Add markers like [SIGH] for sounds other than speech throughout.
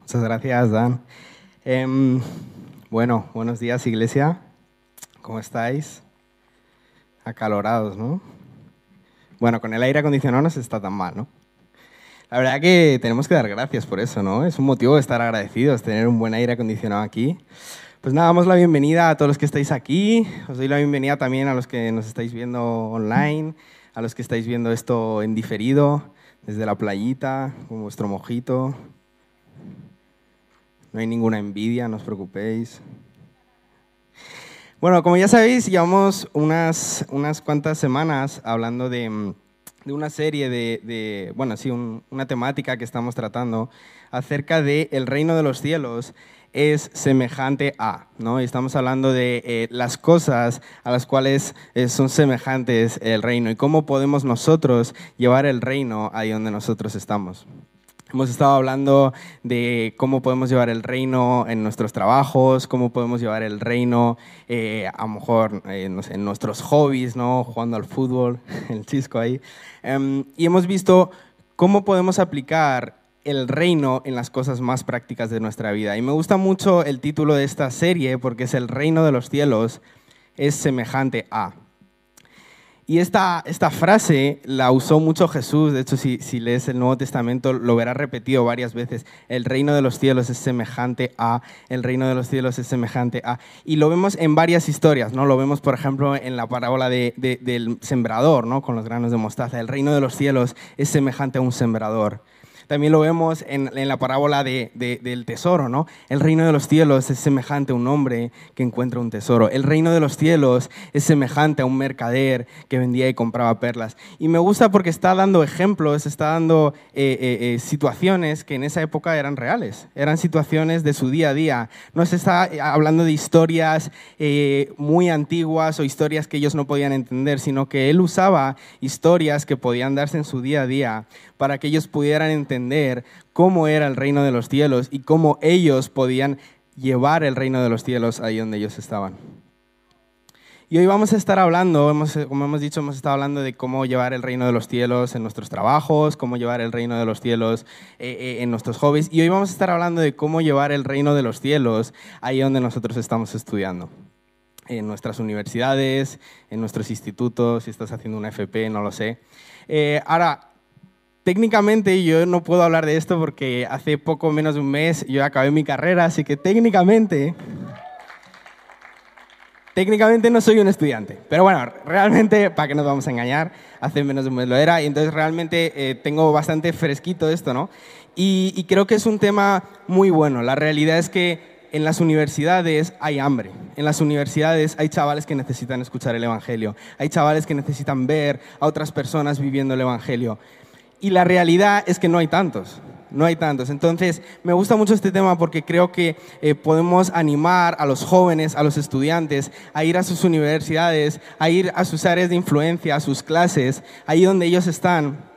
Muchas gracias, Dan. Em, bueno, buenos días, iglesia. ¿Cómo estáis? Acalorados, ¿no? Bueno, con el aire acondicionado no se está tan mal, ¿no? La verdad que tenemos que dar gracias por eso, ¿no? Es un motivo de estar agradecidos, tener un buen aire acondicionado aquí. Pues nada, damos la bienvenida a todos los que estáis aquí. Os doy la bienvenida también a los que nos estáis viendo online, a los que estáis viendo esto en diferido, desde la playita, con vuestro mojito. No hay ninguna envidia, no os preocupéis. Bueno, como ya sabéis, llevamos unas, unas cuantas semanas hablando de, de una serie de, de bueno, sí, un, una temática que estamos tratando acerca del el reino de los cielos es semejante a, ¿no? estamos hablando de eh, las cosas a las cuales eh, son semejantes el reino y cómo podemos nosotros llevar el reino ahí donde nosotros estamos. Hemos estado hablando de cómo podemos llevar el reino en nuestros trabajos, cómo podemos llevar el reino eh, a lo mejor en nuestros hobbies, ¿no? jugando al fútbol, [LAUGHS] el chisco ahí. Em, y hemos visto cómo podemos aplicar el reino en las cosas más prácticas de nuestra vida. Y me gusta mucho el título de esta serie porque es el reino de los cielos es semejante a. Y esta, esta frase la usó mucho Jesús, de hecho si, lees el Nuevo Testamento lo verás repetido varias veces, el reino de los cielos es semejante a, el reino de los cielos es semejante a. Y lo vemos en varias historias, ¿no? Lo vemos por ejemplo en la parábola de, del sembrador, ¿no? Con los granos de mostaza, el reino de los cielos es semejante a un sembrador. También lo vemos en, la parábola del tesoro, ¿no? El reino de los cielos es semejante a un hombre que encuentra un tesoro. El reino de los cielos es semejante a un mercader que vendía y compraba perlas. Y me gusta porque está dando ejemplos, está dando eh, eh, eh, situaciones que en esa época eran reales, eran situaciones de su día a día. No se está hablando de historias muy antiguas o historias que ellos no podían entender, sino que él usaba historias que podían darse en su día a día para que ellos pudieran entender cómo era el reino de los cielos y cómo ellos podían llevar el reino de los cielos ahí donde ellos estaban. Y hoy vamos a estar hablando, como hemos dicho, hemos estado hablando de cómo llevar el reino de los cielos en nuestros trabajos, cómo llevar el reino de los cielos eh, eh, en nuestros hobbies. Y hoy vamos a estar hablando de cómo llevar el reino de los cielos ahí donde nosotros estamos estudiando. En nuestras universidades, en nuestros institutos, si estás haciendo una FP, no lo sé. Eh, ahora, técnicamente yo no puedo hablar de esto porque hace poco menos de un mes yo acabé mi carrera, así que técnicamente, técnicamente no soy un estudiante. Pero bueno, realmente, para que nos vamos a engañar, hace menos de un mes lo era y entonces realmente eh, tengo bastante fresquito esto, ¿no? Y, y creo que es un tema muy bueno. La realidad es que en las universidades hay hambre. En las universidades hay chavales que necesitan escuchar el Evangelio. Hay chavales que necesitan ver a otras personas viviendo el Evangelio. Y la realidad es que no hay tantos, no hay tantos. Entonces, me gusta mucho este tema porque creo que eh, podemos animar a los jóvenes, a los estudiantes, a ir a sus universidades, a ir a sus áreas de influencia, a sus clases, ahí donde ellos están,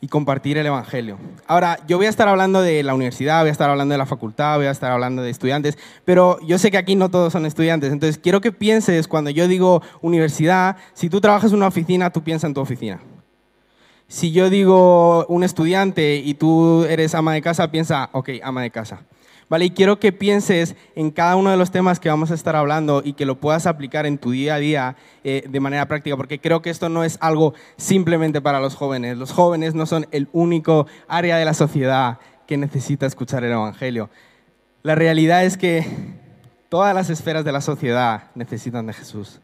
y compartir el Evangelio. Ahora, yo voy a estar hablando de la universidad, voy a estar hablando de la facultad, voy a estar hablando de estudiantes, pero yo sé que aquí no todos son estudiantes, entonces quiero que pienses cuando yo digo universidad, si tú trabajas en una oficina, tú piensas en tu oficina. Si yo digo un estudiante y tú eres ama de casa, piensa, ok, ama de casa. ¿Vale? Y quiero que pienses en cada uno de los temas que vamos a estar hablando y que lo puedas aplicar en tu día a día eh, de manera práctica, porque creo que esto no es algo simplemente para los jóvenes. Los jóvenes no son el único área de la sociedad que necesita escuchar el Evangelio. La realidad es que todas las esferas de la sociedad necesitan de Jesús.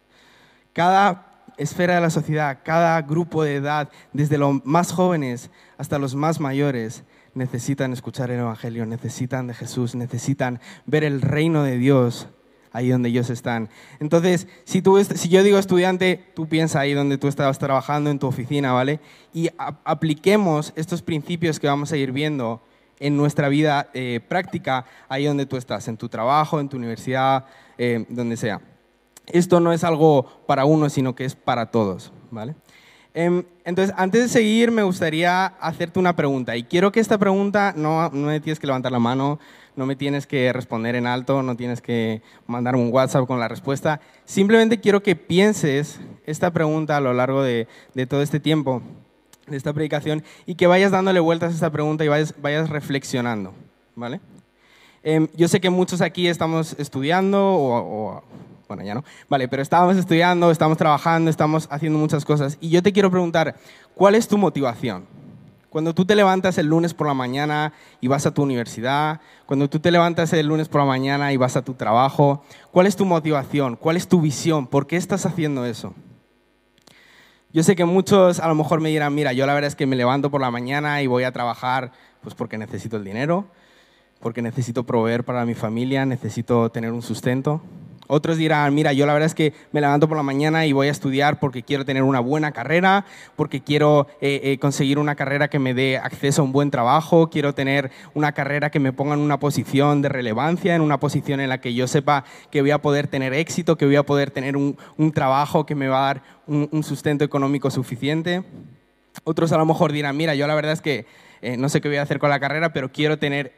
Cada esfera de la sociedad, cada grupo de edad, desde los más jóvenes hasta los más mayores, necesitan escuchar el Evangelio, necesitan de Jesús, necesitan ver el reino de Dios ahí donde ellos están. Entonces, si, tú, si yo digo estudiante, tú piensa ahí donde tú estabas trabajando, en tu oficina, ¿vale? Y apliquemos estos principios que vamos a ir viendo en nuestra vida eh, práctica ahí donde tú estás, en tu trabajo, en tu universidad, eh, donde sea esto no es algo para uno, sino que es para todos, ¿vale? Em, entonces, antes de seguir, me gustaría hacerte una pregunta. Y quiero que esta pregunta no, me tienes que levantar la mano, no me tienes que responder en alto, no tienes que mandarme un WhatsApp con la respuesta. Simplemente quiero que pienses esta pregunta a lo largo de, todo este tiempo, de esta predicación, y que vayas dándole vueltas a esta pregunta y vayas, vayas reflexionando. ¿vale? Em, yo sé que muchos aquí estamos estudiando o, bueno, ya no, vale, pero estábamos estudiando, estamos trabajando, estamos haciendo muchas cosas. Y yo te quiero preguntar, ¿cuál es tu motivación? Cuando tú te levantas el lunes por la mañana y vas a tu universidad, cuando tú te levantas el lunes por la mañana y vas a tu trabajo, ¿cuál es tu motivación? ¿Cuál es tu visión? ¿Por qué estás haciendo eso? Yo sé que muchos a lo mejor me dirán, mira, yo la verdad es que me levanto por la mañana y voy a trabajar pues porque necesito el dinero, porque necesito proveer para mi familia, necesito tener un sustento. Otros dirán, mira, yo la verdad es que me levanto por la mañana y voy a estudiar porque quiero tener una buena carrera, porque quiero eh, eh, conseguir una carrera que me dé acceso a un buen trabajo, quiero tener una carrera que me ponga en una posición de relevancia, en una posición en la que yo sepa que voy a poder tener éxito, que voy a poder tener un, trabajo que me va a dar un sustento económico suficiente. Otros a lo mejor dirán, mira, yo la verdad es que eh, no sé qué voy a hacer con la carrera, pero quiero tener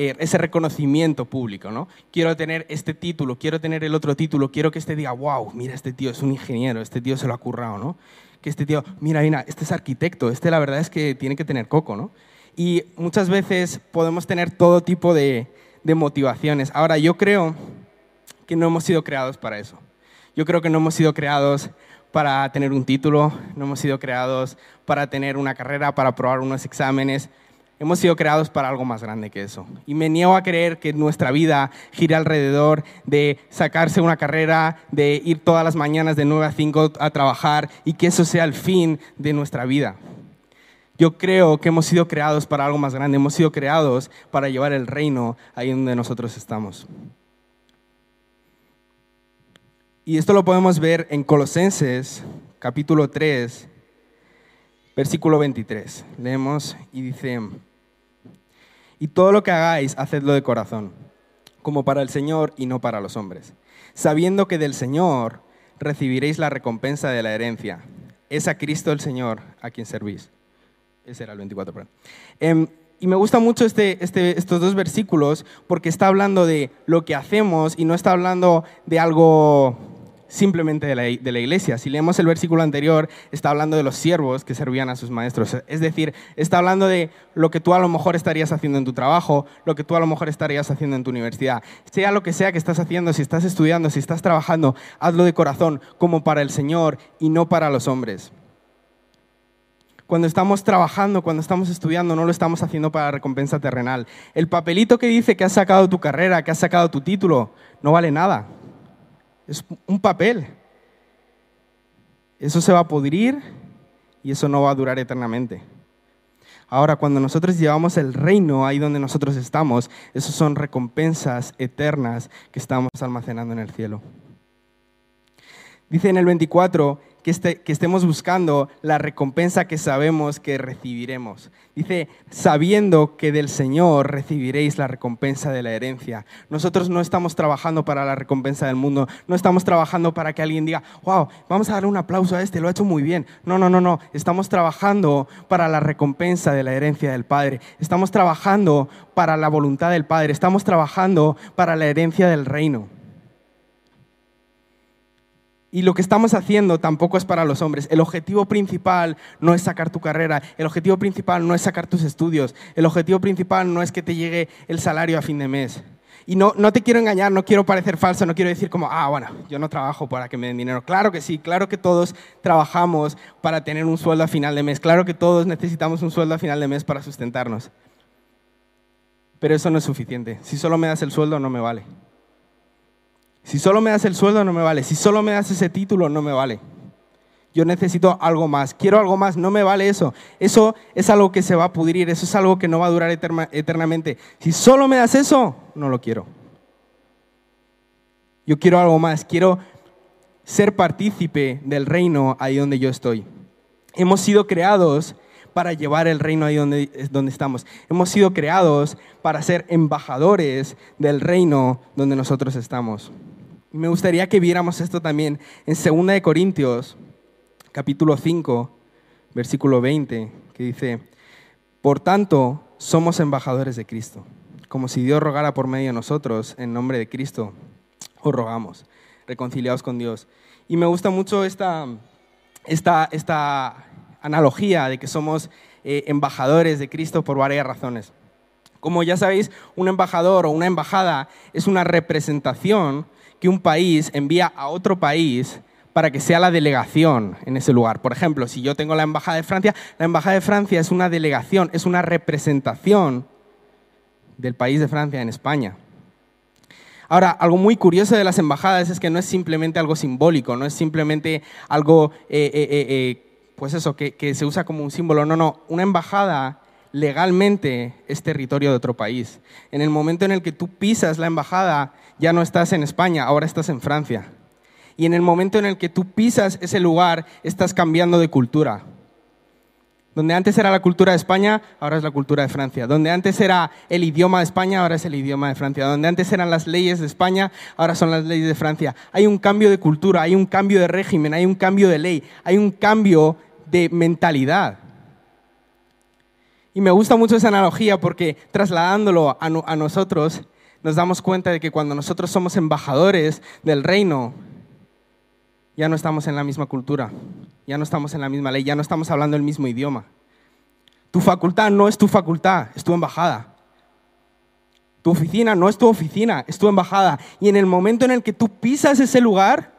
eh, ese reconocimiento público, ¿no? Quiero tener este título, quiero tener el otro título, quiero que este diga, wow, mira, este tío es un ingeniero, este tío se lo ha currado, ¿no? Que este tío, mira, mira, este es arquitecto, este la verdad es que tiene que tener coco, ¿no? Y muchas veces podemos tener todo tipo de, de motivaciones. Ahora, yo creo que no hemos sido creados para eso. Yo creo que no hemos sido creados para tener un título, no hemos sido creados para tener una carrera, para aprobar unos exámenes. Hemos sido creados para algo más grande que eso. Y me niego a creer que nuestra vida gire alrededor de sacarse una carrera, de ir todas las mañanas de 9 a 5 a trabajar y que eso sea el fin de nuestra vida. Yo creo que hemos sido creados para algo más grande, hemos sido creados para llevar el reino ahí donde nosotros estamos. Y esto lo podemos ver en Colosenses capítulo 3, versículo 23. Leemos y dice, y todo lo que hagáis, hacedlo de corazón, como para el Señor y no para los hombres, sabiendo que del Señor recibiréis la recompensa de la herencia. Es a Cristo el Señor a quien servís. Ese era el 24, perdón. Em, y me gusta mucho este, este, estos dos versículos porque está hablando de lo que hacemos y no está hablando de algo simplemente de la, de la, iglesia. Si leemos el versículo anterior, está hablando de los siervos que servían a sus maestros. Es decir, está hablando de lo que tú a lo mejor estarías haciendo en tu trabajo, lo que tú a lo mejor estarías haciendo en tu universidad. Sea lo que sea que estás haciendo, si estás estudiando, si estás trabajando, hazlo de corazón, como para el Señor y no para los hombres. Cuando estamos trabajando, cuando estamos estudiando, no lo estamos haciendo para recompensa terrenal. El papelito que dice que has sacado tu carrera, que has sacado tu título, no vale nada es un papel. Eso se va a pudrir y eso no va a durar eternamente. Ahora, cuando nosotros llevamos el reino ahí donde nosotros estamos, esos son recompensas eternas que estamos almacenando en el cielo. Dice en el 24, este, que, estemos buscando la recompensa que sabemos que recibiremos. Dice, sabiendo que del Señor recibiréis la recompensa de la herencia. Nosotros no estamos trabajando para la recompensa del mundo, no estamos trabajando para que alguien diga, wow, vamos a darle un aplauso a este, lo ha hecho muy bien. No, no, no, no, estamos trabajando para la recompensa de la herencia del Padre. Estamos trabajando para la voluntad del Padre, estamos trabajando para la herencia del reino. Y lo que estamos haciendo tampoco es para los hombres. El objetivo principal no es sacar tu carrera, el objetivo principal no es sacar tus estudios, el objetivo principal no es que te llegue el salario a fin de mes. Y no, no te quiero engañar, no quiero parecer falso, no quiero decir como, ah, bueno, yo no trabajo para que me den dinero. Claro que sí, claro que todos trabajamos para tener un sueldo a final de mes, claro que todos necesitamos un sueldo a final de mes para sustentarnos. Pero eso no es suficiente. Si solo me das el sueldo, no me vale. Si solo me das el sueldo, no me vale. Si solo me das ese título, no me vale. Yo necesito algo más. Quiero algo más. No me vale eso. Eso es algo que se va a pudrir. Eso es algo que no va a durar eternamente. Si solo me das eso, no lo quiero. Yo quiero algo más. Quiero ser partícipe del reino ahí donde yo estoy. Hemos sido creados para llevar el reino ahí donde, donde estamos. Hemos sido creados para ser embajadores del reino donde nosotros estamos. Me gustaría que viéramos esto también en 2 de Corintios, capítulo 5, versículo 20, que dice, por tanto, somos embajadores de Cristo. Como si Dios rogara por medio de nosotros, en nombre de Cristo, os rogamos, reconciliados con Dios. Y me gusta mucho esta, esta, esta analogía de que somos eh, embajadores de Cristo por varias razones. Como ya sabéis, un embajador o una embajada es una representación que un país envía a otro país para que sea la delegación en ese lugar. Por ejemplo, si yo tengo la Embajada de Francia, la Embajada de Francia es una delegación, es una representación del país de Francia en España. Ahora, algo muy curioso de las embajadas es que no es simplemente algo simbólico, no es simplemente algo, eh, eh, eh, pues eso, que, que se usa como un símbolo. No, no, una embajada legalmente es territorio de otro país. En el momento en el que tú pisas la embajada, ya no estás en España, ahora estás en Francia. Y en el momento en el que tú pisas ese lugar, estás cambiando de cultura. Donde antes era la cultura de España, ahora es la cultura de Francia. Donde antes era el idioma de España, ahora es el idioma de Francia. Donde antes eran las leyes de España, ahora son las leyes de Francia. Hay un cambio de cultura, hay un cambio de régimen, hay un cambio de ley, hay un cambio de mentalidad. Y me gusta mucho esa analogía porque trasladándolo a, nosotros, nos damos cuenta de que cuando nosotros somos embajadores del reino, ya no estamos en la misma cultura, ya no estamos en la misma ley, ya no estamos hablando el mismo idioma. Tu facultad no es tu facultad, es tu embajada. Tu oficina no es tu oficina, es tu embajada. Y en el momento en el que tú pisas ese lugar,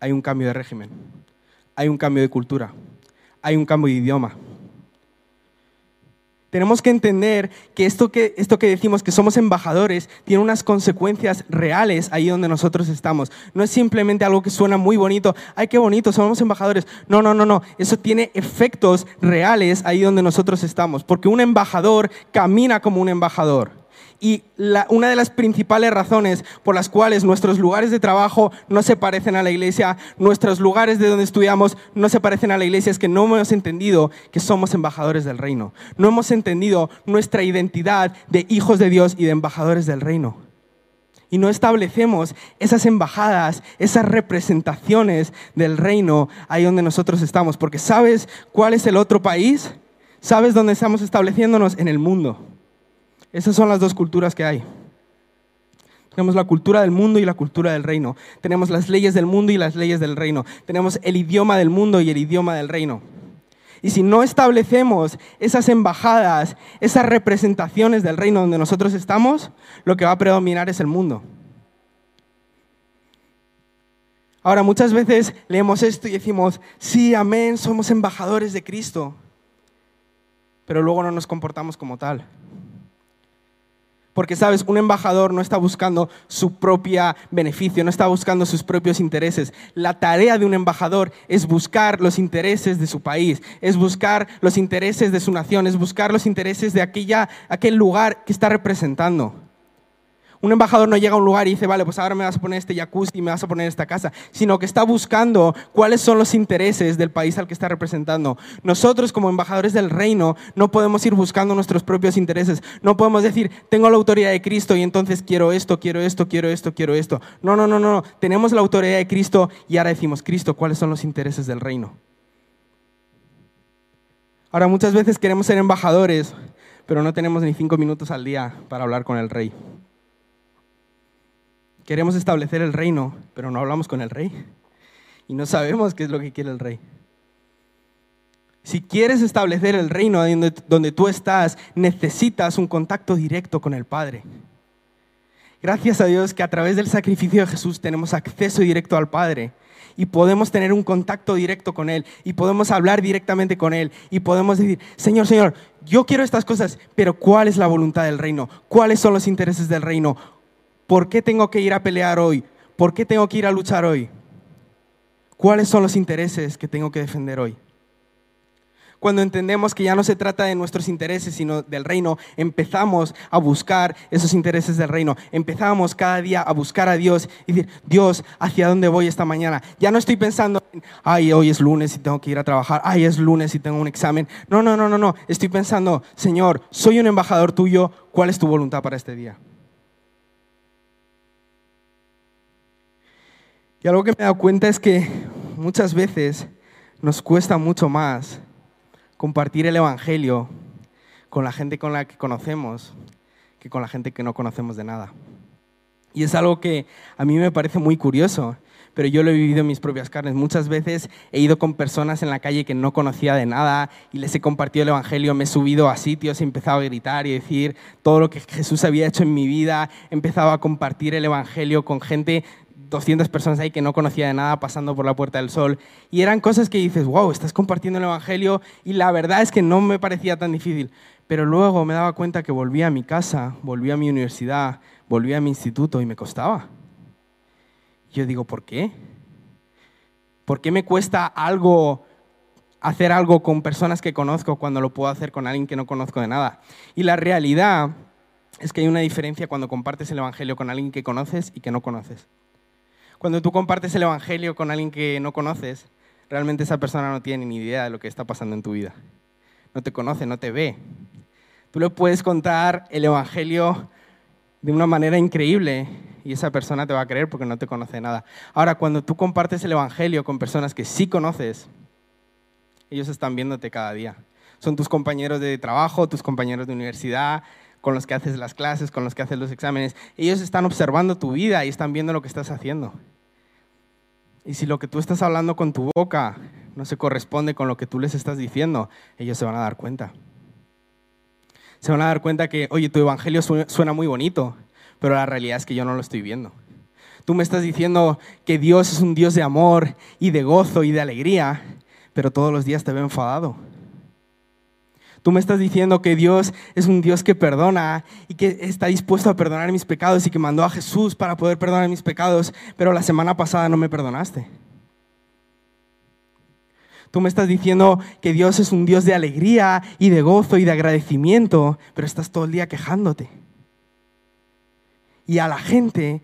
hay un cambio de régimen, hay un cambio de cultura, hay un cambio de idioma. Tenemos que entender que esto, que esto que decimos que somos embajadores tiene unas consecuencias reales ahí donde nosotros estamos. No es simplemente algo que suena muy bonito, ay, qué bonito, somos embajadores. No, no, no, no. Eso tiene efectos reales ahí donde nosotros estamos. Porque un embajador camina como un embajador. Y una de las principales razones por las cuales nuestros lugares de trabajo no se parecen a la iglesia, nuestros lugares de donde estudiamos no se parecen a la iglesia, es que no hemos entendido que somos embajadores del reino. No hemos entendido nuestra identidad de hijos de Dios y de embajadores del reino. Y no establecemos esas embajadas, esas representaciones del reino ahí donde nosotros estamos. Porque ¿sabes cuál es el otro país? ¿Sabes dónde estamos estableciéndonos? En el mundo. Esas son las dos culturas que hay. Tenemos la cultura del mundo y la cultura del reino. Tenemos las leyes del mundo y las leyes del reino. Tenemos el idioma del mundo y el idioma del reino. Y si no establecemos esas embajadas, esas representaciones del reino donde nosotros estamos, lo que va a predominar es el mundo. Ahora, muchas veces leemos esto y decimos, sí, amén, somos embajadores de Cristo, pero luego no nos comportamos como tal. Porque, sabes, un embajador no está buscando su propio beneficio, no está buscando sus propios intereses. La tarea de un embajador es buscar los intereses de su país, es buscar los intereses de su nación, es buscar los intereses de aquella, aquel lugar que está representando. Un embajador no llega a un lugar y dice, vale, pues ahora me vas a poner este jacuzzi y me vas a poner esta casa, sino que está buscando cuáles son los intereses del país al que está representando. Nosotros como embajadores del reino no podemos ir buscando nuestros propios intereses. No podemos decir, tengo la autoridad de Cristo y entonces quiero esto, quiero esto, quiero esto, quiero esto. No, no, no, no. Tenemos la autoridad de Cristo y ahora decimos, Cristo, ¿cuáles son los intereses del reino? Ahora muchas veces queremos ser embajadores, pero no tenemos ni cinco minutos al día para hablar con el rey. Queremos establecer el reino, pero no hablamos con el rey. Y no sabemos qué es lo que quiere el rey. Si quieres establecer el reino donde, tú estás, necesitas un contacto directo con el Padre. Gracias a Dios que a través del sacrificio de Jesús tenemos acceso directo al Padre y podemos tener un contacto directo con Él y podemos hablar directamente con Él y podemos decir, Señor, Señor, yo quiero estas cosas, pero ¿cuál es la voluntad del reino? ¿Cuáles son los intereses del reino? ¿Por qué tengo que ir a pelear hoy? ¿Por qué tengo que ir a luchar hoy? ¿Cuáles son los intereses que tengo que defender hoy? Cuando entendemos que ya no se trata de nuestros intereses, sino del reino, empezamos a buscar esos intereses del reino. Empezamos cada día a buscar a Dios y decir, Dios, ¿hacia dónde voy esta mañana? Ya no estoy pensando, ay, hoy es lunes y tengo que ir a trabajar, ay, es lunes y tengo un examen. No, no, no, no, no. Estoy pensando, Señor, soy un embajador tuyo, ¿cuál es tu voluntad para este día? Y algo que me he dado cuenta es que muchas veces nos cuesta mucho más compartir el Evangelio con la gente con la que conocemos que con la gente que no conocemos de nada. Y es algo que a mí me parece muy curioso. pero yo lo he vivido en mis propias carnes. Muchas veces he ido con personas en la calle que no conocía de nada y les he compartido el Evangelio, me he subido a sitios, he empezado a gritar y decir todo lo que Jesús había hecho en mi vida, he empezado a compartir el Evangelio con gente 200 personas ahí que no conocía de nada pasando por la Puerta del Sol. Y eran cosas que dices, wow, estás compartiendo el Evangelio y la verdad es que no me parecía tan difícil. Pero luego me daba cuenta que volvía a mi casa, volvía a mi universidad, volvía a mi instituto y me costaba. Yo digo, ¿por qué? ¿Por qué me cuesta algo hacer algo con personas que conozco cuando lo puedo hacer con alguien que no conozco de nada? Y la realidad es que hay una diferencia cuando compartes el Evangelio con alguien que conoces y que no conoces. Cuando tú compartes el Evangelio con alguien que no conoces, realmente esa persona no tiene ni idea de lo que está pasando en tu vida. No te conoce, no te ve. Tú le puedes contar el Evangelio de una manera increíble y esa persona te va a creer porque no te conoce nada. Ahora, cuando tú compartes el Evangelio con personas que sí conoces, ellos están viéndote cada día. Son tus compañeros de trabajo, tus compañeros de universidad, con los que haces las clases, con los que haces los exámenes. Ellos están observando tu vida y están viendo lo que estás haciendo. Y si lo que tú estás hablando con tu boca no se corresponde con lo que tú les estás diciendo, ellos se van a dar cuenta. Se van a dar cuenta que, oye, tu evangelio suena muy bonito, pero la realidad es que yo no lo estoy viendo. Tú me estás diciendo que Dios es un Dios de amor y de gozo y de alegría, pero todos los días te veo enfadado. Tú me estás diciendo que Dios es un Dios que perdona y que está dispuesto a perdonar mis pecados y que mandó a Jesús para poder perdonar mis pecados, pero la semana pasada no me perdonaste. Tú me estás diciendo que Dios es un Dios de alegría y de gozo y de agradecimiento, pero estás todo el día quejándote. Y a la gente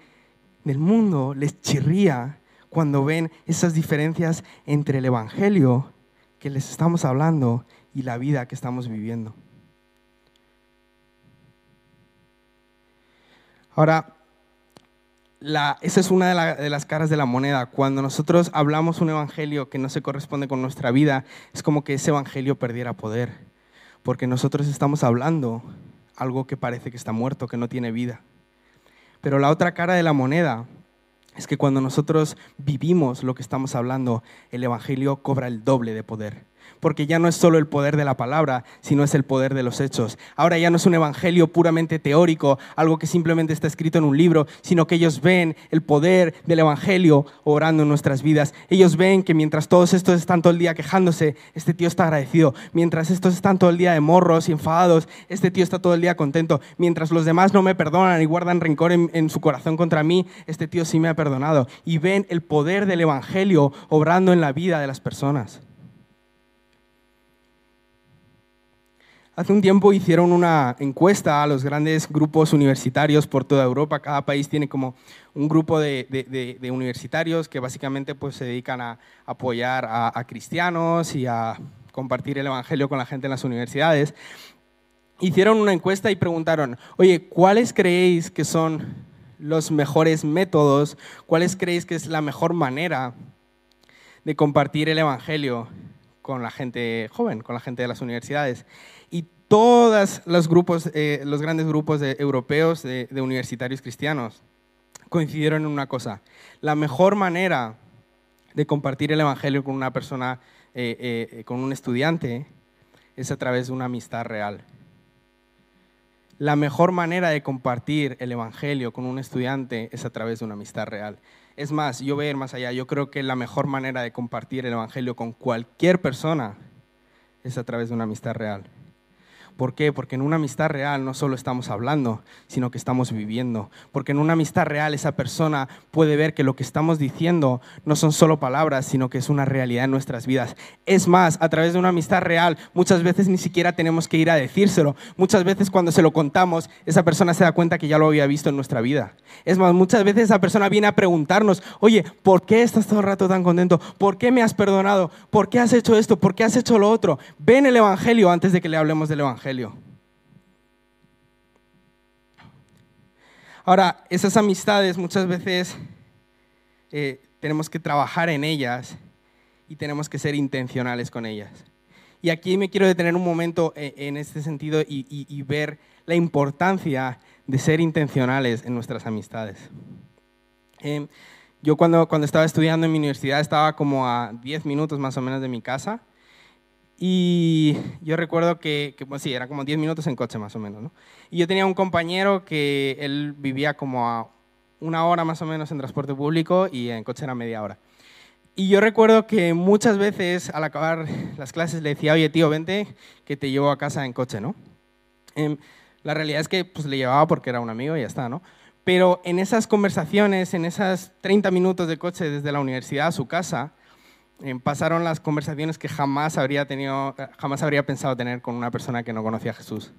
del mundo les chirría cuando ven esas diferencias entre el Evangelio que les estamos hablando y la vida que estamos viviendo. Ahora, esa es una de, las caras de la moneda. Cuando nosotros hablamos un evangelio que no se corresponde con nuestra vida, es como que ese evangelio perdiera poder, porque nosotros estamos hablando algo que parece que está muerto, que no tiene vida. Pero la otra cara de la moneda es que cuando nosotros vivimos lo que estamos hablando, el evangelio cobra el doble de poder porque ya no es solo el poder de la palabra, sino es el poder de los hechos. Ahora ya no es un evangelio puramente teórico, algo que simplemente está escrito en un libro, sino que ellos ven el poder del evangelio orando en nuestras vidas. Ellos ven que mientras todos estos están todo el día quejándose, este tío está agradecido. Mientras estos están todo el día de morros y enfadados, este tío está todo el día contento. Mientras los demás no me perdonan y guardan rencor en, en su corazón contra mí, este tío sí me ha perdonado. Y ven el poder del evangelio obrando en la vida de las personas. Hace un tiempo hicieron una encuesta a los grandes grupos universitarios por toda Europa. Cada país tiene como un grupo de, universitarios que básicamente pues, se dedican a apoyar a, cristianos y a compartir el Evangelio con la gente en las universidades. Hicieron una encuesta y preguntaron, oye, ¿cuáles creéis que son los mejores métodos? ¿Cuáles creéis que es la mejor manera de compartir el Evangelio con la gente joven, con la gente de las universidades? Todos los grupos, eh, los grandes grupos de, europeos de, universitarios cristianos coincidieron en una cosa. La mejor manera de compartir el Evangelio con una persona, eh, eh, con un estudiante, es a través de una amistad real. La mejor manera de compartir el Evangelio con un estudiante es a través de una amistad real. Es más, yo voy a ir más allá. Yo creo que la mejor manera de compartir el Evangelio con cualquier persona es a través de una amistad real. ¿Por qué? Porque en una amistad real no solo estamos hablando, sino que estamos viviendo. Porque en una amistad real esa persona puede ver que lo que estamos diciendo no son solo palabras, sino que es una realidad en nuestras vidas. Es más, a través de una amistad real, muchas veces ni siquiera tenemos que ir a decírselo. Muchas veces cuando se lo contamos, esa persona se da cuenta que ya lo había visto en nuestra vida. Es más, muchas veces esa persona viene a preguntarnos, oye, ¿por qué estás todo el rato tan contento? ¿Por qué me has perdonado? ¿Por qué has hecho esto? ¿Por qué has hecho lo otro? Ven el Evangelio antes de que le hablemos del Evangelio. Ahora, esas amistades muchas veces eh, tenemos que trabajar en ellas y tenemos que ser intencionales con ellas. Y aquí me quiero detener un momento eh, en este sentido y, ver la importancia de ser intencionales en nuestras amistades. Eh, Yo cuando, cuando estaba estudiando en mi universidad estaba como a 10 minutos más o menos de mi casa. Y yo recuerdo que, que pues sí, era como 10 minutos en coche más o menos. ¿no? Y yo tenía un compañero que él vivía como a una hora más o menos en transporte público y en coche era media hora. Y yo recuerdo que muchas veces al acabar las clases le decía, oye tío, vente que te llevo a casa en coche, ¿no? Em, la realidad es que pues, le llevaba porque era un amigo y ya está, ¿no? Pero en esas conversaciones, en esas 30 minutos de coche desde la universidad a su casa, pasaron las conversaciones que jamás habría, tenido, jamás habría pensado tener con una persona que no conocía a Jesús.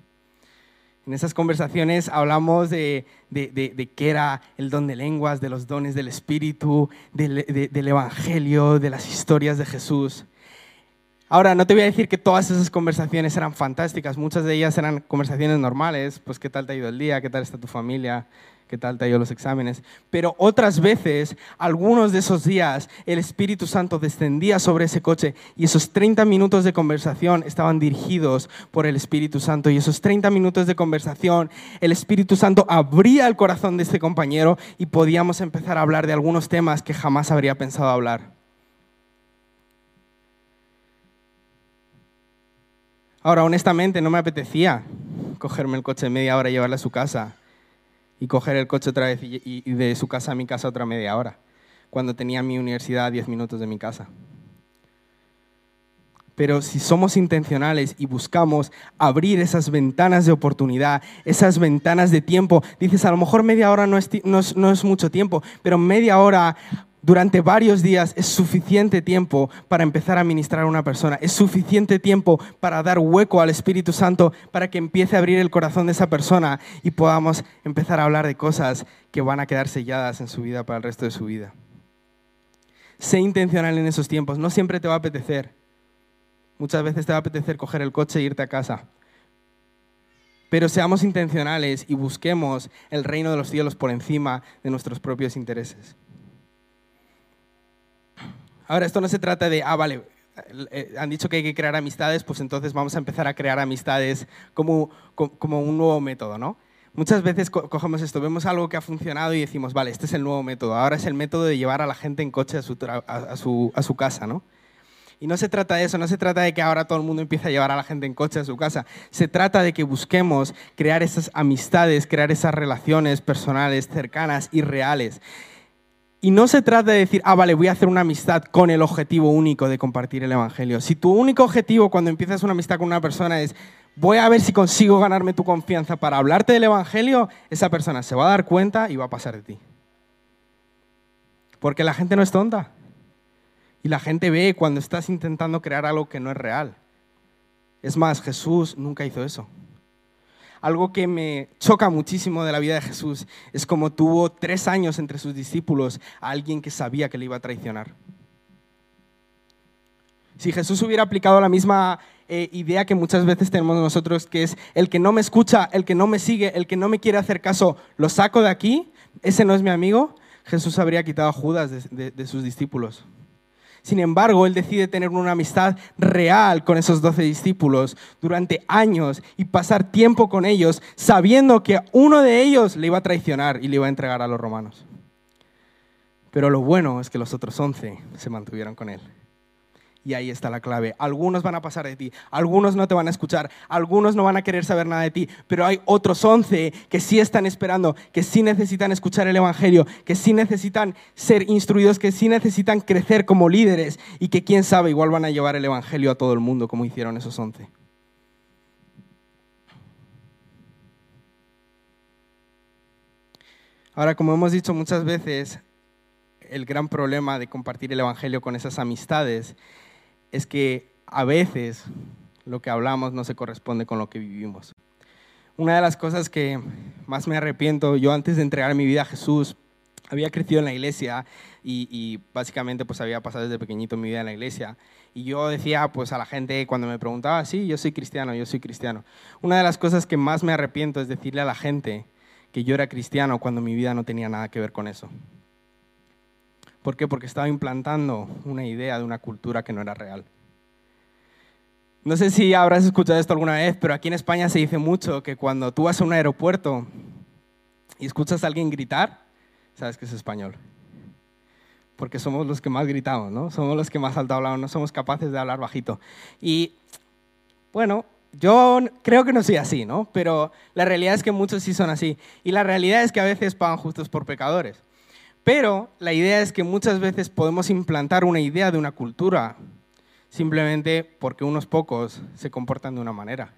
En esas conversaciones hablamos de, de, qué era el don de lenguas, de los dones del Espíritu, del Evangelio, de las historias de Jesús. Ahora, no te voy a decir que todas esas conversaciones eran fantásticas, muchas de ellas eran conversaciones normales, pues qué tal te ha ido el día, qué tal está tu familia, qué tal te ha los exámenes. Pero otras veces, algunos de esos días, el Espíritu Santo descendía sobre ese coche y esos 30 minutos de conversación estaban dirigidos por el Espíritu Santo. Y esos 30 minutos de conversación, el Espíritu Santo abría el corazón de este compañero y podíamos empezar a hablar de algunos temas que jamás habría pensado hablar. Ahora, honestamente, no me apetecía cogerme el coche media hora y llevarle a su casa y coger el coche otra vez y, de su casa a mi casa otra media hora, cuando tenía mi universidad a 10 minutos de mi casa. Pero si somos intencionales y buscamos abrir esas ventanas de oportunidad, esas ventanas de tiempo, dices, a lo mejor media hora no es, no es mucho tiempo, pero media hora durante varios días es suficiente tiempo para empezar a ministrar a una persona, es suficiente tiempo para dar hueco al Espíritu Santo para que empiece a abrir el corazón de esa persona y podamos empezar a hablar de cosas que van a quedar selladas en su vida para el resto de su vida. Sé intencional en esos tiempos, no siempre te va a apetecer. Muchas veces te va a apetecer coger el coche e irte a casa. Pero seamos intencionales y busquemos el reino de los cielos por encima de nuestros propios intereses. Ahora, esto no se trata de, ah, vale, eh, han dicho que hay que crear amistades, pues entonces vamos a empezar a crear amistades como, como un nuevo método, ¿no? Muchas veces cogemos esto, vemos algo que ha funcionado y decimos, vale, este es el nuevo método, ahora es el método de llevar a la gente en coche a su, a, su, a su casa, ¿no? Y no se trata de eso, no se trata de que ahora todo el mundo empiece a llevar a la gente en coche a su casa. Se trata de que busquemos crear esas amistades, crear esas relaciones personales, cercanas y reales. Y no se trata de decir, ah, vale, voy a hacer una amistad con el objetivo único de compartir el Evangelio. Si tu único objetivo cuando empiezas una amistad con una persona es, voy a ver si consigo ganarme tu confianza para hablarte del Evangelio, esa persona se va a dar cuenta y va a pasar de ti. Porque la gente no es tonta. Y la gente ve cuando estás intentando crear algo que no es real. Es más, Jesús nunca hizo eso algo que me choca muchísimo de la vida de Jesús es como tuvo tres años entre sus discípulos a alguien que sabía que le iba a traicionar. Si Jesús hubiera aplicado la misma eh, idea que muchas veces tenemos nosotros, que es el que no me escucha, el que no me sigue, el que no me quiere hacer caso, lo saco de aquí, ese no es mi amigo, Jesús habría quitado a Judas de sus discípulos. Sin embargo, él decide tener una amistad real con esos doce discípulos durante años y pasar tiempo con ellos sabiendo que uno de ellos le iba a traicionar y le iba a entregar a los romanos. Pero lo bueno es que los otros once se mantuvieron con él. Y ahí está la clave. Algunos van a pasar de ti, algunos no te van a escuchar, algunos no van a querer saber nada de ti, pero hay otros once que sí están esperando, que sí necesitan escuchar el Evangelio, que sí necesitan ser instruidos, que sí necesitan crecer como líderes y que quién sabe, igual van a llevar el Evangelio a todo el mundo como hicieron esos once. Ahora, como hemos dicho muchas veces, el gran problema de compartir el Evangelio con esas amistades es que a veces lo que hablamos no se corresponde con lo que vivimos. Una de las cosas que más me arrepiento, yo antes de entregar mi vida a Jesús, había crecido en la iglesia y, básicamente pues había pasado desde pequeñito mi vida en la iglesia. Y yo decía pues a la gente cuando me preguntaba, sí, yo soy cristiano, yo soy cristiano. Una de las cosas que más me arrepiento es decirle a la gente que yo era cristiano cuando mi vida no tenía nada que ver con eso. ¿Por qué? Porque estaba implantando una idea de una cultura que no era real. No sé si habrás escuchado esto alguna vez, pero aquí en España se dice mucho que cuando tú vas a un aeropuerto y escuchas a alguien gritar, sabes que es español. porque somos los que más gritamos, ¿no? Somos los que más alto hablamos, no somos capaces de hablar bajito. Y bueno, yo creo que no soy así, ¿no? Pero la realidad es que muchos sí son así. Y la realidad es que a veces pagan justos por pecadores. Pero la idea es que muchas veces podemos implantar una idea de una cultura simplemente porque unos pocos se comportan de una manera.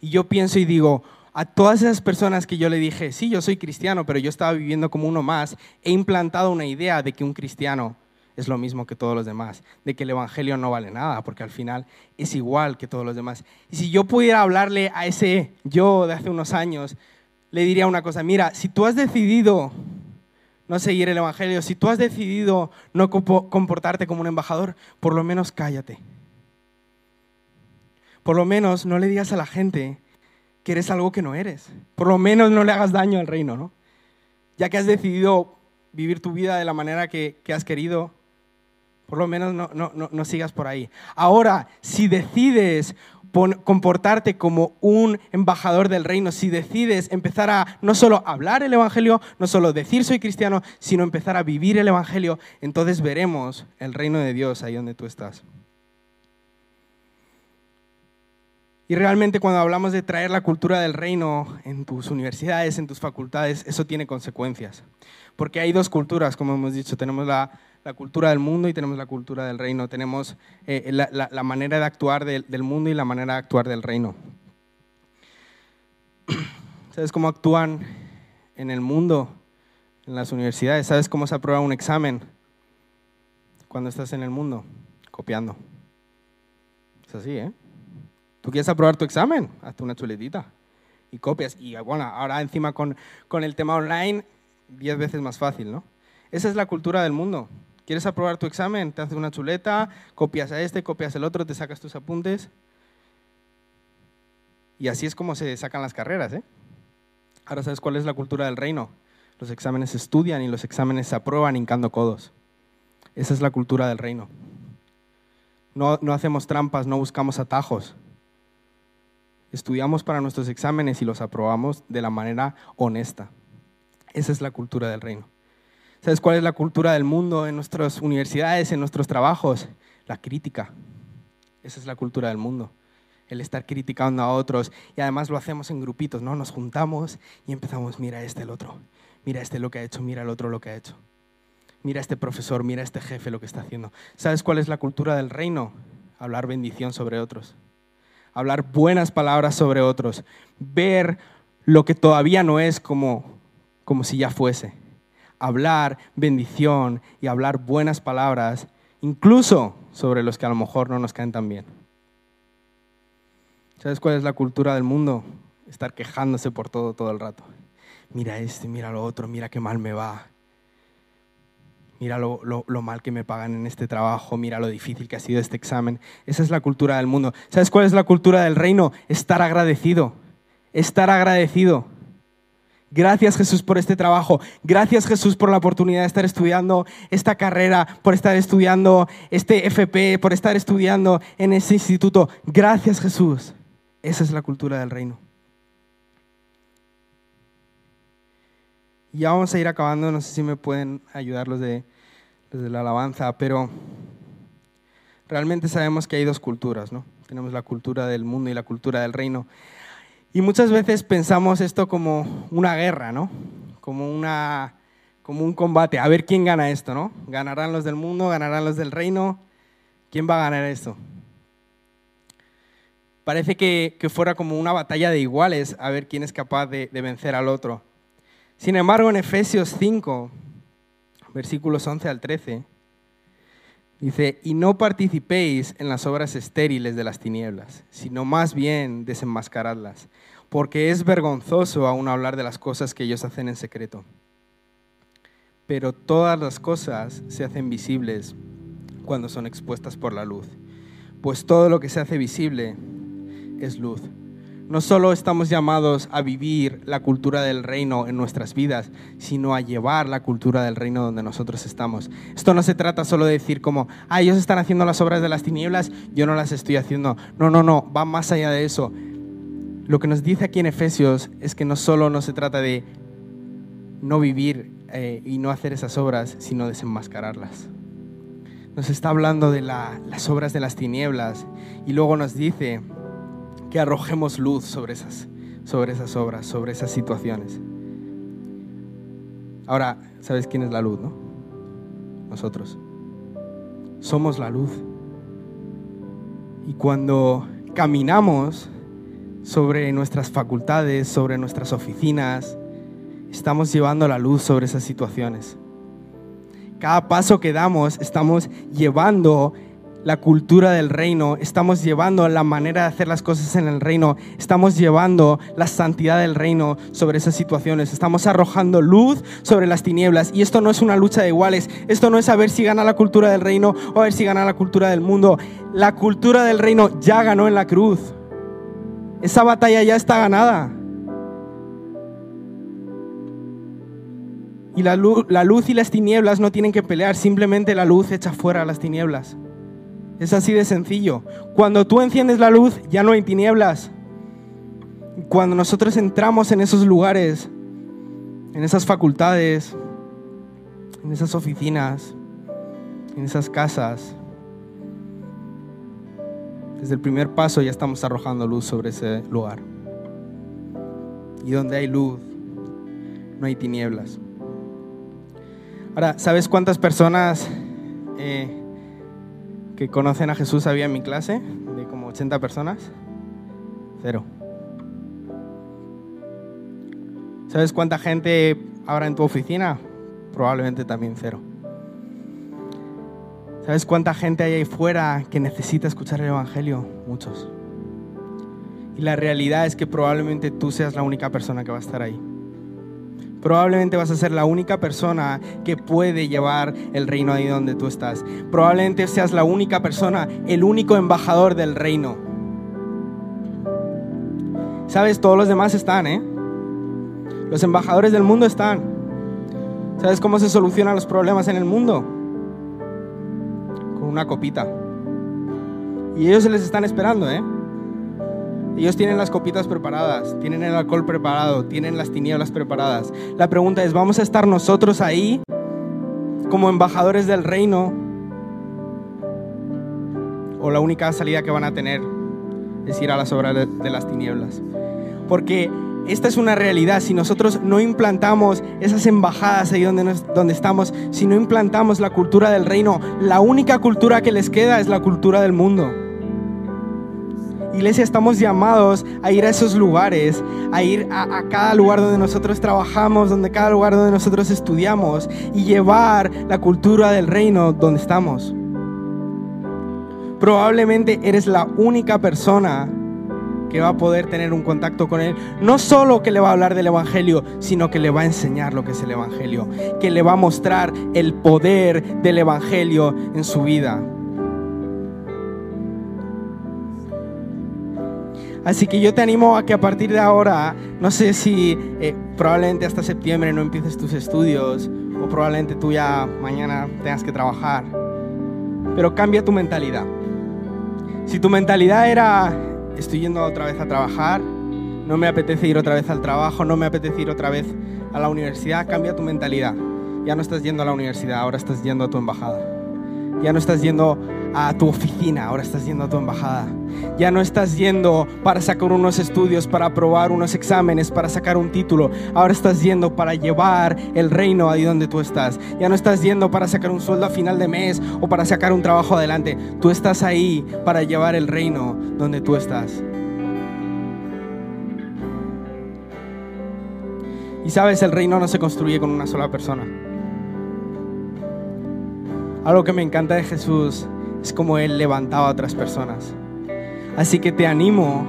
Y yo pienso y digo, a todas esas personas que yo le dije, sí, yo soy cristiano, pero yo estaba viviendo como uno más, he implantado una idea de que un cristiano es lo mismo que todos los demás, de que el Evangelio no vale nada, porque al final es igual que todos los demás. Y si yo pudiera hablarle a ese yo de hace unos años, le diría una cosa, mira, si tú has decidido no seguir el Evangelio, si tú has decidido no comportarte como un embajador, por lo menos cállate. Por lo menos no le digas a la gente que eres algo que no eres. Por lo menos no le hagas daño al reino, ¿no? Ya que has decidido vivir tu vida de la manera que, has querido, por lo menos no, no, sigas por ahí. Ahora, si decides comportarte como un embajador del reino, si decides empezar a no solo hablar el Evangelio, no solo decir soy cristiano, sino empezar a vivir el Evangelio, entonces veremos el reino de Dios ahí donde tú estás. Y realmente cuando hablamos de traer la cultura del reino en tus universidades, en tus facultades, eso tiene consecuencias. Porque hay dos culturas, como hemos dicho. Tenemos la, cultura del mundo y tenemos la cultura del reino. Tenemos eh, la, manera de actuar del mundo y la manera de actuar del reino. [CLEARS THROAT] ¿Sabes cómo actúan en el mundo, en las universidades? ¿Sabes cómo se aprueba un examen cuando estás en el mundo? Copiando. Es así, ¿eh? Tú quieres aprobar tu examen, hazte una chuletita y copias. Y bueno, ahora encima con, con el tema online, diez veces más fácil, ¿no? Esa es la cultura del mundo. ¿Quieres aprobar tu examen? Te haces una chuleta, copias a este, copias el otro, te sacas tus apuntes. Y así es como se sacan las carreras, ¿eh? Ahora sabes cuál es la cultura del reino. Los exámenes se estudian y los exámenes se aprueban hincando codos. Esa es la cultura del reino. No, no hacemos trampas, no buscamos atajos estudiamos para nuestros exámenes y los aprobamos de la manera honesta. Esa es la cultura del reino. ¿Sabes cuál es la cultura del mundo en nuestras universidades, en nuestros trabajos? La crítica. Esa es la cultura del mundo. El estar criticando a otros y además lo hacemos en grupitos, ¿no? Nos juntamos y empezamos, mira este el otro, mira este lo que ha hecho, mira el otro lo que ha hecho. Mira este profesor, mira este jefe lo que está haciendo. ¿Sabes cuál es la cultura del reino? Hablar bendición sobre otros hablar buenas palabras sobre otros, ver lo que todavía no es como, como si ya fuese, hablar bendición y hablar buenas palabras, incluso sobre los que a lo mejor no nos caen tan bien. ¿Sabes cuál es la cultura del mundo? Estar quejándose por todo todo el rato. Mira este, mira lo otro, mira qué mal me va mira lo, mal que me pagan en este trabajo, mira lo difícil que ha sido este examen. Esa es la cultura del mundo. ¿Sabes cuál es la cultura del reino? Estar agradecido, estar agradecido. Gracias Jesús por este trabajo. Gracias Jesús por la oportunidad de estar estudiando esta carrera, por estar estudiando este FP, por estar estudiando en ese instituto. Gracias Jesús. Esa es la cultura del reino. Ya vamos a ir acabando, no sé si me pueden ayudar los de, la alabanza, pero realmente sabemos que hay dos culturas, ¿no? Tenemos la cultura del mundo y la cultura del reino. Y muchas veces pensamos esto como una guerra, ¿no? Como, una, como un combate, a ver quién gana esto, ¿no? ¿Ganarán los del mundo? ¿Ganarán los del reino? ¿Quién va a ganar esto? Parece que, fuera como una batalla de iguales, a ver quién es capaz de vencer al otro. Sin embargo, en Efesios 5, versículos 11 al 13, dice, y no participéis en las obras estériles de las tinieblas, sino más bien desenmascaradlas, porque es vergonzoso aún hablar de las cosas que ellos hacen en secreto. Pero todas las cosas se hacen visibles cuando son expuestas por la luz, pues todo lo que se hace visible es luz no solo estamos llamados a vivir la cultura del reino en nuestras vidas, sino a llevar la cultura del reino donde nosotros estamos. Esto no se trata solo de decir como, ah, ellos están haciendo las obras de las tinieblas, yo no las estoy haciendo. No, no, no, va más allá de eso. Lo que nos dice aquí en Efesios es que no solo no se trata de no vivir eh, y no hacer esas obras, sino desenmascararlas. Nos está hablando de las obras de las tinieblas y luego nos dice que arrojemos luz sobre esas, sobre esas obras, sobre esas situaciones. Ahora, ¿sabes quién es la luz, no? Nosotros. Somos la luz. Y cuando caminamos sobre nuestras facultades, sobre nuestras oficinas, estamos llevando la luz sobre esas situaciones. Cada paso que damos estamos llevando la cultura del reino, estamos llevando la manera de hacer las cosas en el reino, estamos llevando la santidad del reino sobre esas situaciones, estamos arrojando luz sobre las tinieblas y esto no es una lucha de iguales, esto no es a ver si gana la cultura del reino o a ver si gana la cultura del mundo, la cultura del reino ya ganó en la cruz, esa batalla ya está ganada. Y la luz, y las tinieblas no tienen que pelear, simplemente la luz echa fuera a las tinieblas. Es así de sencillo. Cuando tú enciendes la luz, ya no hay tinieblas. Cuando nosotros entramos en esos lugares, en esas facultades, en esas oficinas, en esas casas, desde el primer paso ya estamos arrojando luz sobre ese lugar. Y donde hay luz, no hay tinieblas. Ahora, ¿sabes cuántas personas eh, que conocen a Jesús había en mi clase? De como 80 personas. Cero. ¿Sabes cuánta gente ahora en tu oficina? Probablemente también cero. ¿Sabes cuánta gente hay ahí fuera que necesita escuchar el Evangelio? Muchos. Y la realidad es que probablemente tú seas la única persona que va a estar ahí. Probablemente vas a ser la única persona que puede llevar el reino ahí donde tú estás. Probablemente seas la única persona, el único embajador del reino. Sabes, todos los demás están, ¿eh? Los embajadores del mundo están. ¿Sabes cómo se solucionan los problemas en el mundo? Con una copita. Y ellos se les están esperando, ¿eh? Ellos tienen las copitas preparadas, tienen el alcohol preparado, tienen las tinieblas preparadas. La pregunta es, ¿vamos a estar nosotros ahí como embajadores del reino? ¿O la única salida que van a tener es ir a las obras de las tinieblas? Porque esta es una realidad. Si nosotros no implantamos esas embajadas ahí donde, donde estamos, si no implantamos la cultura del reino, la única cultura que les queda es la cultura del mundo. Iglesia, estamos llamados a ir a esos lugares, a ir a, cada lugar donde nosotros trabajamos, donde cada lugar donde nosotros estudiamos y llevar la cultura del reino donde estamos. Probablemente eres la única persona que va a poder tener un contacto con Él. No solo que le va a hablar del Evangelio, sino que le va a enseñar lo que es el Evangelio, que le va a mostrar el poder del Evangelio en su vida. Así que yo te animo a que a partir de ahora, no sé si eh, probablemente hasta septiembre no empieces tus estudios o probablemente tú ya mañana tengas que trabajar, pero cambia tu mentalidad. Si tu mentalidad era, estoy yendo otra vez a trabajar, no me apetece ir otra vez al trabajo, no me apetece ir otra vez a la universidad, cambia tu mentalidad. Ya no estás yendo a la universidad, ahora estás yendo a tu embajada. Ya no estás yendo a tu oficina, ahora estás yendo a tu embajada. Ya no estás yendo para sacar unos estudios, para aprobar unos exámenes, para sacar un título. Ahora estás yendo para llevar el reino ahí donde tú estás. Ya no estás yendo para sacar un sueldo a final de mes o para sacar un trabajo adelante. Tú estás ahí para llevar el reino donde tú estás. Y sabes, el reino no se construye con una sola persona. Algo que me encanta de Jesús es como Él levantaba a otras personas. Así que te animo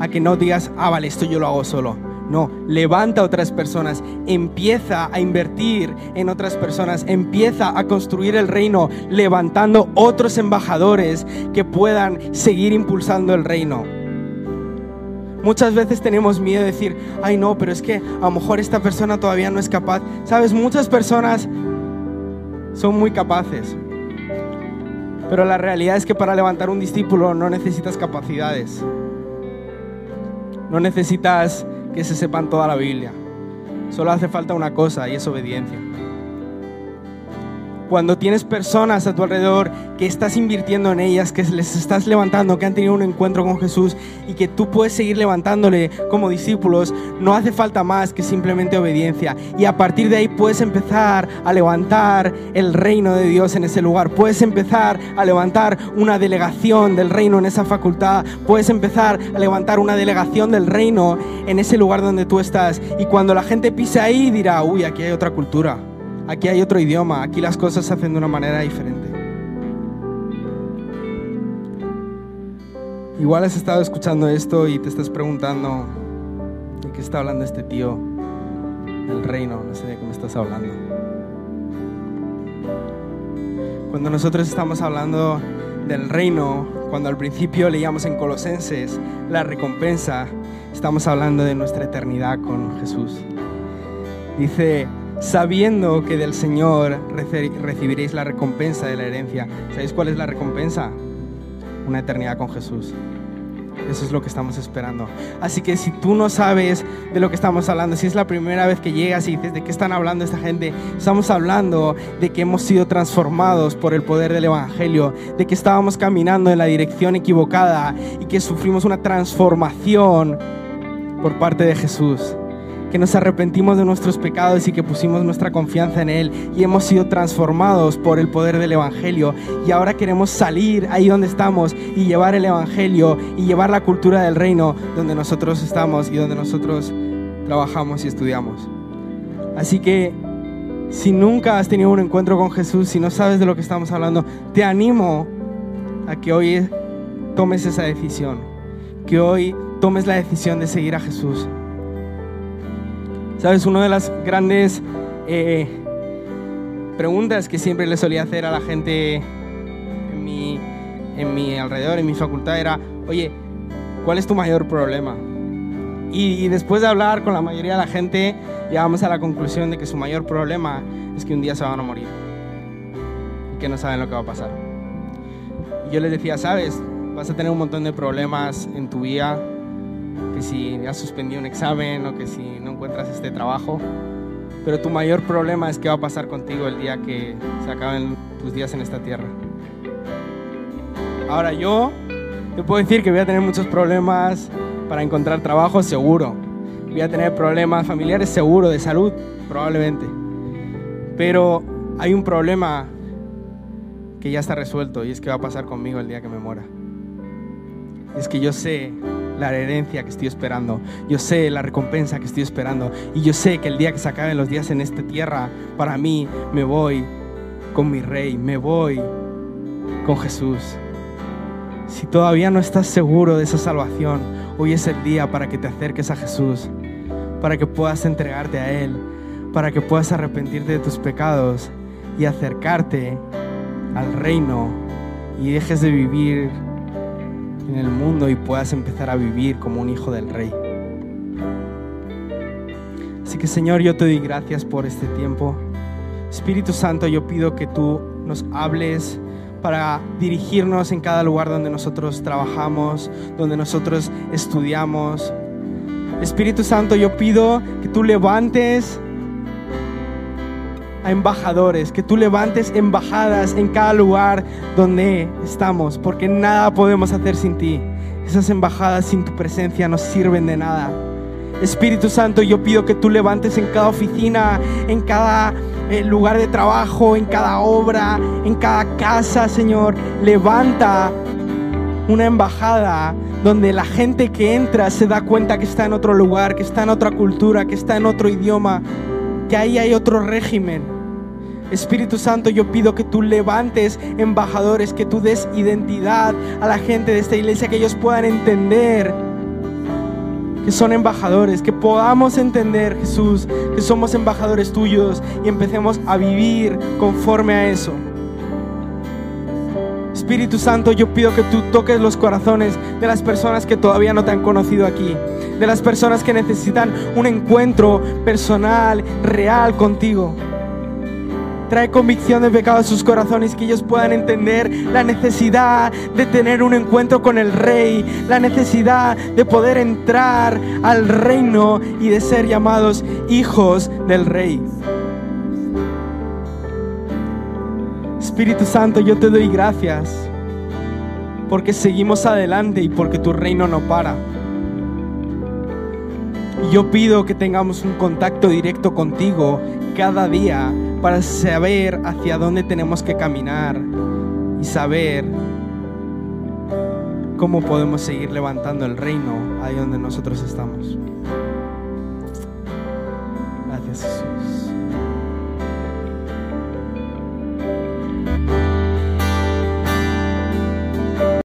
a que no digas, ah, vale, esto yo lo hago solo. No, levanta a otras personas, empieza a invertir en otras personas, empieza a construir el reino levantando otros embajadores que puedan seguir impulsando el reino. Muchas veces tenemos miedo de decir, ay no, pero es que a lo mejor esta persona todavía no es capaz. Sabes, muchas personas son muy capaces. Pero la realidad es que para levantar un discípulo no necesitas capacidades. No necesitas que se sepan toda la Biblia. Solo hace falta una cosa y es obediencia cuando tienes personas a tu alrededor que estás invirtiendo en ellas, que les estás levantando, que han tenido un encuentro con Jesús y que tú puedes seguir levantándole como discípulos, no hace falta más que simplemente obediencia. Y a partir de ahí puedes empezar a levantar el reino de Dios en ese lugar, puedes empezar a levantar una delegación del reino en esa facultad, puedes empezar a levantar una delegación del reino en ese lugar donde tú estás. Y cuando la gente pisa ahí dirá, uy, aquí hay otra cultura Aquí hay otro idioma, aquí las cosas se hacen de una manera diferente. Igual has estado escuchando esto y te estás preguntando de qué está hablando este tío del reino, no sé de qué me estás hablando. Cuando nosotros estamos hablando del reino, cuando al principio leíamos en Colosenses la recompensa, estamos hablando de nuestra eternidad con Jesús. Dice sabiendo que del Señor recibiréis la recompensa de la herencia. ¿Sabéis cuál es la recompensa? Una eternidad con Jesús. Eso es lo que estamos esperando. Así que si tú no sabes de lo que estamos hablando, si es la primera vez que llegas y dices de qué están hablando esta gente, estamos hablando de que hemos sido transformados por el poder del Evangelio, de que estábamos caminando en la dirección equivocada y que sufrimos una transformación por parte de Jesús que nos arrepentimos de nuestros pecados y que pusimos nuestra confianza en Él y hemos sido transformados por el poder del Evangelio. Y ahora queremos salir ahí donde estamos y llevar el Evangelio y llevar la cultura del reino donde nosotros estamos y donde nosotros trabajamos y estudiamos. Así que si nunca has tenido un encuentro con Jesús, si no sabes de lo que estamos hablando, te animo a que hoy tomes esa decisión, que hoy tomes la decisión de seguir a Jesús. Sabes, una de las grandes eh, preguntas que siempre le solía hacer a la gente en mi, en mi alrededor, en mi facultad, era, oye, ¿cuál es tu mayor problema? Y, después de hablar con la mayoría de la gente, llegamos a la conclusión de que su mayor problema es que un día se van a morir y que no saben lo que va a pasar. Y yo les decía, sabes, vas a tener un montón de problemas en tu vida, que si has suspendido un examen o que si no encuentras este trabajo. Pero tu mayor problema es qué va a pasar contigo el día que se acaben tus días en esta tierra. Ahora yo te puedo decir que voy a tener muchos problemas para encontrar trabajo, seguro. Voy a tener problemas familiares, seguro, de salud, probablemente. Pero hay un problema que ya está resuelto y es qué va a pasar conmigo el día que me muera. Es que yo sé la herencia que estoy esperando, yo sé la recompensa que estoy esperando y yo sé que el día que se acaben los días en esta tierra, para mí me voy con mi rey, me voy con Jesús. Si todavía no estás seguro de esa salvación, hoy es el día para que te acerques a Jesús, para que puedas entregarte a Él, para que puedas arrepentirte de tus pecados y acercarte al reino y dejes de vivir en el mundo y puedas empezar a vivir como un hijo del rey. Así que Señor, yo te doy gracias por este tiempo. Espíritu Santo, yo pido que tú nos hables para dirigirnos en cada lugar donde nosotros trabajamos, donde nosotros estudiamos. Espíritu Santo, yo pido que tú levantes a embajadores, que tú levantes embajadas en cada lugar donde estamos, porque nada podemos hacer sin ti. Esas embajadas sin tu presencia no sirven de nada. Espíritu Santo, yo pido que tú levantes en cada oficina, en cada eh, lugar de trabajo, en cada obra, en cada casa, Señor. Levanta una embajada donde la gente que entra se da cuenta que está en otro lugar, que está en otra cultura, que está en otro idioma, que ahí hay otro régimen. Espíritu Santo, yo pido que tú levantes embajadores, que tú des identidad a la gente de esta iglesia, que ellos puedan entender que son embajadores, que podamos entender, Jesús, que somos embajadores tuyos y empecemos a vivir conforme a eso. Espíritu Santo, yo pido que tú toques los corazones de las personas que todavía no te han conocido aquí, de las personas que necesitan un encuentro personal, real contigo. Trae convicción de pecado a sus corazones, que ellos puedan entender la necesidad de tener un encuentro con el Rey, la necesidad de poder entrar al reino y de ser llamados hijos del Rey. Espíritu Santo, yo te doy gracias porque seguimos adelante y porque tu reino no para. Y yo pido que tengamos un contacto directo contigo cada día para saber hacia dónde tenemos que caminar y saber cómo podemos seguir levantando el reino ahí donde nosotros estamos. Gracias Jesús.